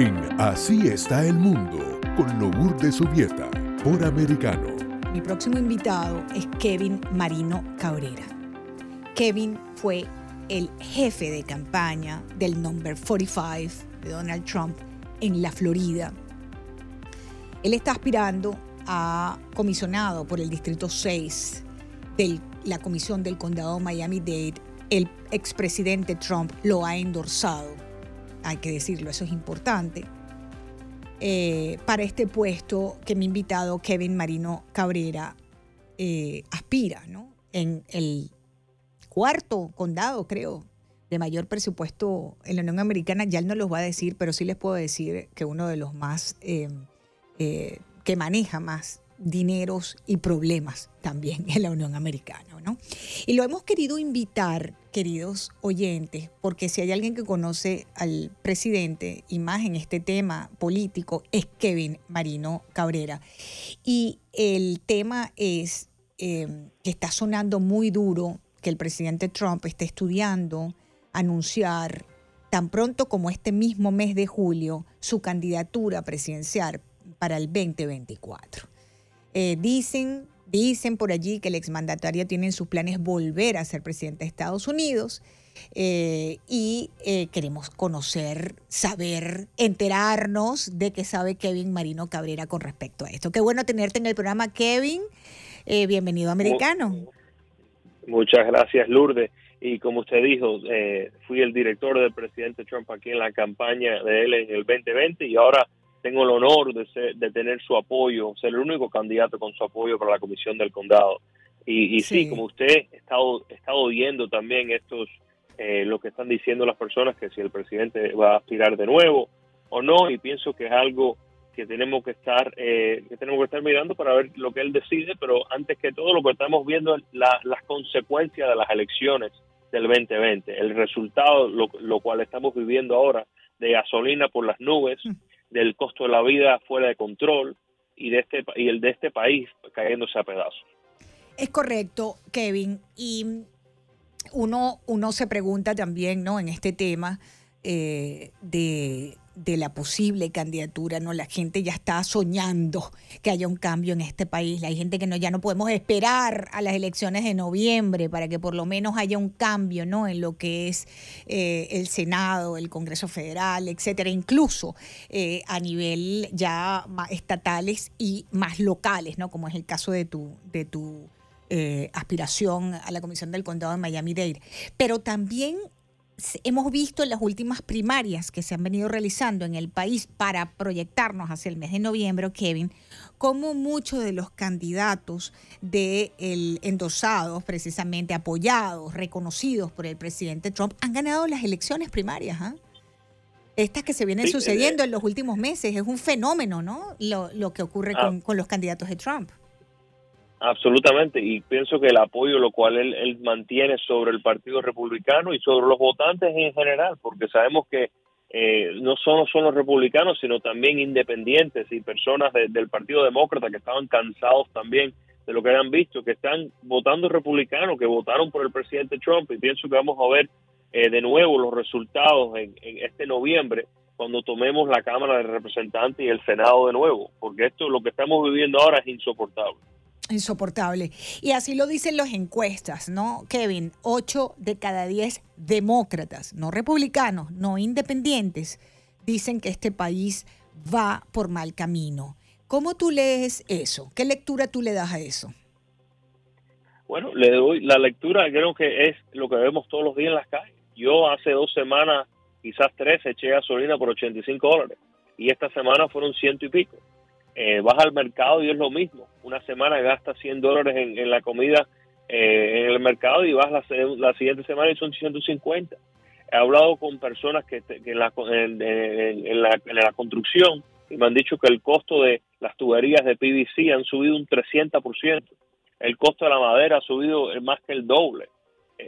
en Así está el mundo con de Subieta por Americano. Mi próximo invitado es Kevin Marino Cabrera. Kevin fue el jefe de campaña del Number 45 de Donald Trump en la Florida. Él está aspirando a comisionado por el Distrito 6 de la Comisión del Condado Miami-Dade. El expresidente Trump lo ha endorsado. Hay que decirlo, eso es importante. Eh, para este puesto que mi invitado Kevin Marino Cabrera eh, aspira, ¿no? En el cuarto condado, creo, de mayor presupuesto en la Unión Americana, ya él no los va a decir, pero sí les puedo decir que uno de los más, eh, eh, que maneja más dineros y problemas también en la Unión Americana, ¿no? Y lo hemos querido invitar, queridos oyentes, porque si hay alguien que conoce al presidente y más en este tema político es Kevin Marino Cabrera. Y el tema es eh, que está sonando muy duro que el presidente Trump esté estudiando anunciar tan pronto como este mismo mes de julio su candidatura presidencial para el 2024. Eh, dicen, dicen por allí que el exmandatario tiene en sus planes volver a ser presidente de Estados Unidos eh, y eh, queremos conocer, saber, enterarnos de qué sabe Kevin Marino Cabrera con respecto a esto. Qué bueno tenerte en el programa, Kevin. bienvenido Americano. Muchas gracias, Lourdes. Y como usted dijo, eh, fui el director del presidente Trump aquí en la campaña de él en el 2020 y ahora tengo el honor de, de tener su apoyo, ser el único candidato con su apoyo para la comisión del condado. Y, sí. como usted ha estado, estado viendo también estos, eh, lo que están diciendo las personas, que si el presidente va a aspirar de nuevo o no, y pienso que es algo que tenemos que estar eh, que tenemos que estar mirando para ver lo que él decide pero antes que todo lo que estamos viendo es las consecuencias de las elecciones del 2020 el resultado lo, cual estamos viviendo ahora de gasolina por las nubes mm. Del costo de la vida fuera de control y de este y el de este país cayéndose a pedazos. Es correcto Kevin y uno uno se pregunta también no en este tema eh, de de la posible candidatura, ¿no? La gente ya está soñando que haya un cambio en este país. Hay gente que no, ya no podemos esperar a las elecciones de noviembre para que por lo menos haya un cambio, ¿no? En lo que es eh, el Senado, el Congreso Federal, etcétera, incluso eh, a nivel ya estatales y más locales, ¿no? Como es el caso de tu, de tu eh, aspiración a la Comisión del Condado de Miami-Dade. Pero también hemos visto en las últimas primarias que se han venido realizando en el país para proyectarnos hacia el mes de noviembre, Kevin, como muchos de los candidatos de el endosados, precisamente apoyados, reconocidos por el presidente Trump, han ganado las elecciones primarias. ¿ah? Estas que se vienen sucediendo eh, en los últimos meses, es un fenómeno, ¿no? Lo, que ocurre ah. con los candidatos de Trump. Absolutamente, y pienso que el apoyo lo cual él, mantiene sobre el Partido Republicano y sobre los votantes en general, porque sabemos que eh, no solo son los republicanos, sino también independientes y personas del Partido Demócrata que estaban cansados también de lo que habían visto, que están votando republicanos, que votaron por el presidente Trump, y pienso que vamos a ver eh, de nuevo los resultados en, en este noviembre cuando tomemos la Cámara de Representantes y el Senado de nuevo, porque esto, lo que estamos viviendo ahora es insoportable. Insoportable. Y así lo dicen las encuestas, ¿no, Kevin? Ocho de cada diez demócratas, no republicanos, no independientes, dicen que este país va por mal camino. ¿Cómo tú lees eso? ¿Qué lectura tú le das a eso? Bueno, le doy la lectura, creo que es lo que vemos todos los días en las calles. Yo hace dos semanas, quizás tres, eché gasolina por 85 dólares y esta semana fueron ciento y pico eh, vas al mercado y es lo mismo. Una semana gastas 100 dólares en, la comida eh, en el mercado y vas la, la, siguiente semana y son 150. He hablado con personas que, en, la, en, la, en la construcción y me han dicho que el costo de las tuberías de PVC han subido un 300%. El costo de la madera ha subido más que el doble.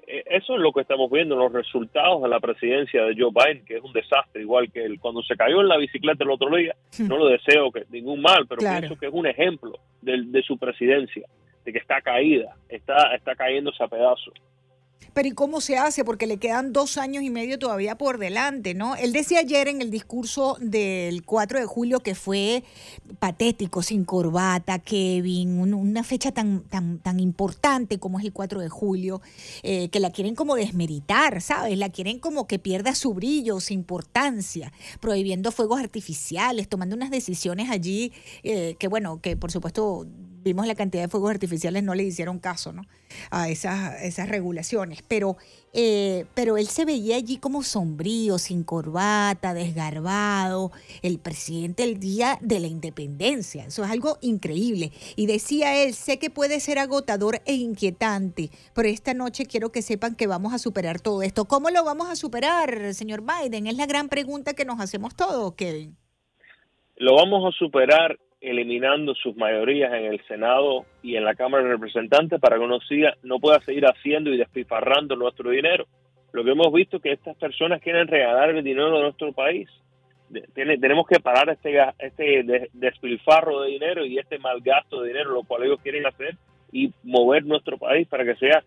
Eh, eso es lo que estamos viendo, los resultados de la presidencia de Joe Biden, que es un desastre, igual que él. Cuando se cayó en la bicicleta el otro día, no lo deseo que ningún mal, pero pienso que es un ejemplo de, su presidencia, de que está caída, está, está cayéndose a pedazos. Pero ¿y cómo se hace? Porque le quedan dos años y medio todavía por delante, ¿no? Él decía ayer en el discurso del 4 de julio que fue patético, sin corbata, Kevin, una fecha tan, tan, tan importante como es el 4 de julio, eh, que la quieren como desmeritar, ¿sabes? La quieren como que pierda su brillo, su importancia, prohibiendo fuegos artificiales, tomando unas decisiones allí eh, que, bueno, que por supuesto vimos la cantidad de fuegos artificiales, no le hicieron caso ¿no? a esas, esas regulaciones. Pero, eh, pero él se veía allí como sombrío, sin corbata, desgarbado, el presidente el día de la independencia. Eso es algo increíble. Y decía él, sé que puede ser agotador e inquietante, pero esta noche quiero que sepan que vamos a superar todo esto. ¿Cómo lo vamos a superar, señor Biden? Es la gran pregunta que nos hacemos todos, Kevin. Lo vamos a superar eliminando sus mayorías en el Senado y en la Cámara de Representantes para que uno siga, no pueda seguir haciendo y despifarrando nuestro dinero. Lo que hemos visto es que estas personas quieren regalar el dinero de nuestro país. tenemos que parar este, este despilfarro de dinero y este mal gasto de dinero, lo cual ellos quieren hacer, y mover nuestro país para que sea,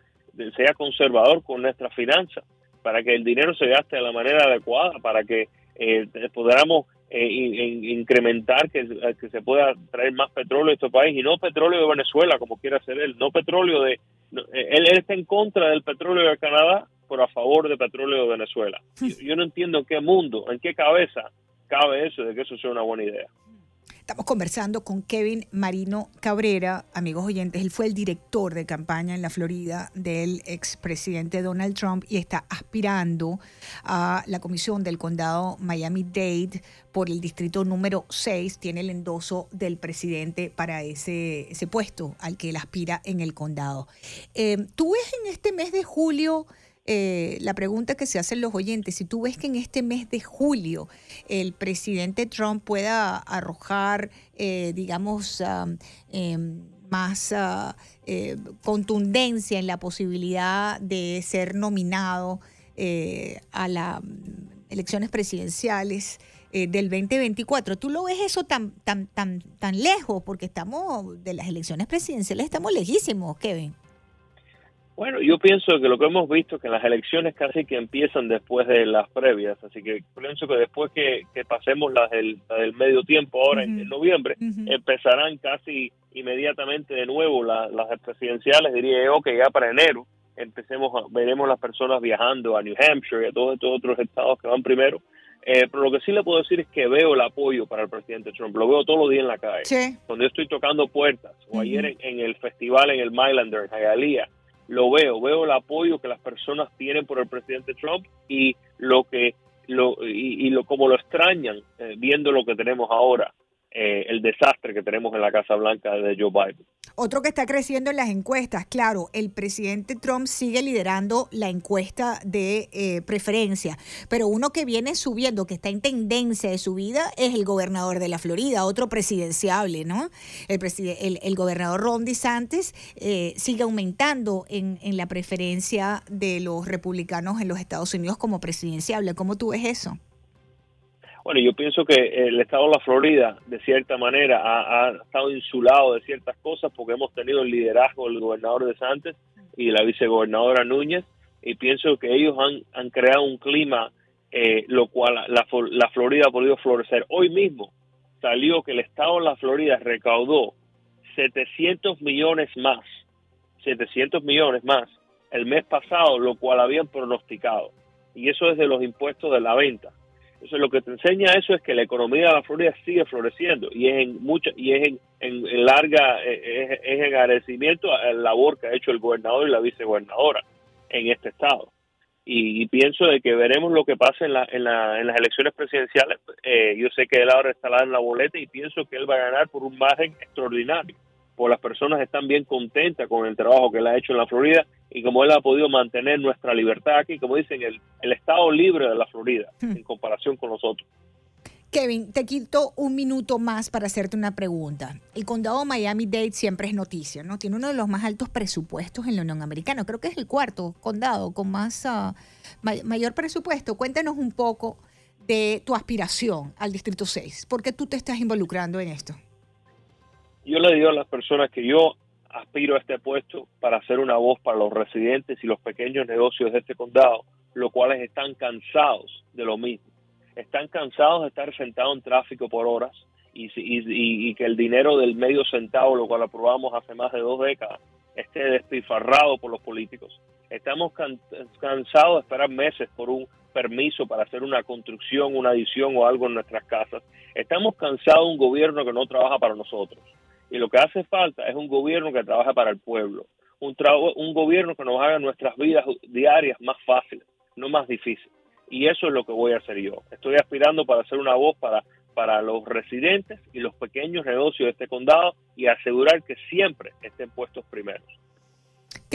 sea conservador con nuestras finanzas, para que el dinero se gaste de la manera adecuada, para que eh, podamos eh, incrementar que, que, se pueda traer más petróleo a este país y no petróleo de Venezuela como quiere hacer él, no petróleo de... Eh, él, está en contra del petróleo de Canadá, pero a favor del petróleo de Venezuela. yo no entiendo en qué mundo, en qué cabeza cabe eso de que eso sea una buena idea. Estamos conversando con Kevin Marino Cabrera, amigos oyentes. Él fue el director de campaña en la Florida del expresidente Donald Trump y está aspirando a la comisión del condado Miami-Dade por el distrito número 6. Tiene el endoso del presidente para ese, puesto al que él aspira en el condado. Eh, ¿Tú ves en este mes de julio... Eh, la pregunta que se hacen los oyentes, si tú ves que en este mes de julio el presidente Trump pueda arrojar, eh, digamos, em, más eh, contundencia en la posibilidad de ser nominado a las mm, elecciones presidenciales del 2024. ¿Tú lo ves eso tan, tan, tan, tan lejos? Porque estamos, de las elecciones presidenciales estamos lejísimos, Kevin. Bueno, yo pienso que lo que hemos visto es que las elecciones casi que empiezan después de las previas, así que pienso que después que, pasemos las del, medio tiempo ahora en, noviembre, empezarán casi inmediatamente de nuevo las presidenciales, diría yo que ya para enero. Empecemos, veremos las personas viajando a New Hampshire y a todos estos otros estados que van primero. Eh, pero lo que sí le puedo decir es que veo el apoyo para el presidente Trump, lo veo todos los días en la calle. Cuando yo estoy tocando puertas, o ayer en, el festival en el Mylander, en Hialeah, lo veo, veo el apoyo que las personas tienen por el presidente Trump y lo que lo y, lo como lo extrañan eh, viendo lo que tenemos ahora, eh, el desastre que tenemos en la Casa Blanca de Joe Biden. Otro que está creciendo en las encuestas, claro, el presidente Trump sigue liderando la encuesta de eh, preferencia, pero uno que viene subiendo, que está en tendencia de subida, es el gobernador de la Florida, otro presidenciable, ¿no? El, el, gobernador Ron DeSantis eh, sigue aumentando en, en la preferencia de los republicanos en los Estados Unidos como presidenciable. ¿Cómo tú ves eso? Bueno, yo pienso que el estado de la Florida, de cierta manera, ha, estado insulado de ciertas cosas porque hemos tenido el liderazgo del gobernador de Santos y la vicegobernadora Núñez, y pienso que ellos han, han creado un clima eh, lo cual la, la Florida ha podido florecer. Hoy mismo salió que el estado de la Florida recaudó 700 millones más, 700 millones más el mes pasado, lo cual habían pronosticado. Y eso es de los impuestos de la venta. Entonces lo que te enseña eso es que la economía de la Florida sigue floreciendo y es en mucha y es en, larga es, es, en agradecimiento a la labor que ha hecho el gobernador y la vicegobernadora en este estado. Y, pienso de que veremos lo que pasa en, la, en, la, en las elecciones presidenciales. Eh, yo sé que él ahora está en la boleta y pienso que él va a ganar por un margen extraordinario pues las personas están bien contentas con el trabajo que él ha hecho en la Florida y como él ha podido mantener nuestra libertad aquí, como dicen, el, el estado libre de la Florida hmm. en comparación con nosotros. Kevin, te quito un minuto más para hacerte una pregunta. El condado Miami-Dade siempre es noticia, ¿no? Tiene uno de los más altos presupuestos en la Unión Americana. Creo que es el cuarto condado con más ah, mayor presupuesto. Cuéntanos un poco de tu aspiración al Distrito 6. ¿Por qué tú te estás involucrando en esto? Yo le digo a las personas que yo aspiro a este puesto para ser una voz para los residentes y los pequeños negocios de este condado, los cuales están cansados de lo mismo. Están cansados de estar sentados en tráfico por horas y, y, y que el dinero del medio centavo, lo cual aprobamos hace más de dos décadas, esté despilfarrado por los políticos. Estamos cansados de esperar meses por un permiso para hacer una construcción, una adición o algo en nuestras casas. Estamos cansados de un gobierno que no trabaja para nosotros. Y lo que hace falta es un gobierno que trabaje para el pueblo, un, un gobierno que nos haga nuestras vidas diarias más fáciles, no más difíciles. Y eso es lo que voy a hacer yo. Estoy aspirando para ser una voz para, para los residentes y los pequeños negocios de este condado y asegurar que siempre estén puestos primeros.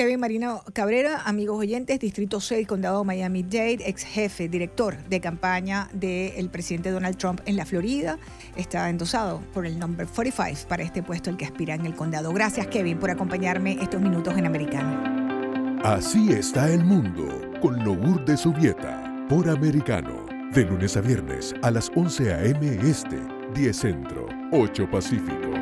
Kevin Marino Cabrera, amigos oyentes, Distrito 6, Condado Miami-Dade, ex jefe, director de campaña del presidente Donald Trump en la Florida, está endosado por el number 45 para este puesto el que aspira en el condado. Gracias, Kevin, por acompañarme estos minutos en Americano. Así está el mundo con de Subieta por Americano. De lunes a viernes a las 11 a.m. Este, 10 Centro, 8 Pacífico.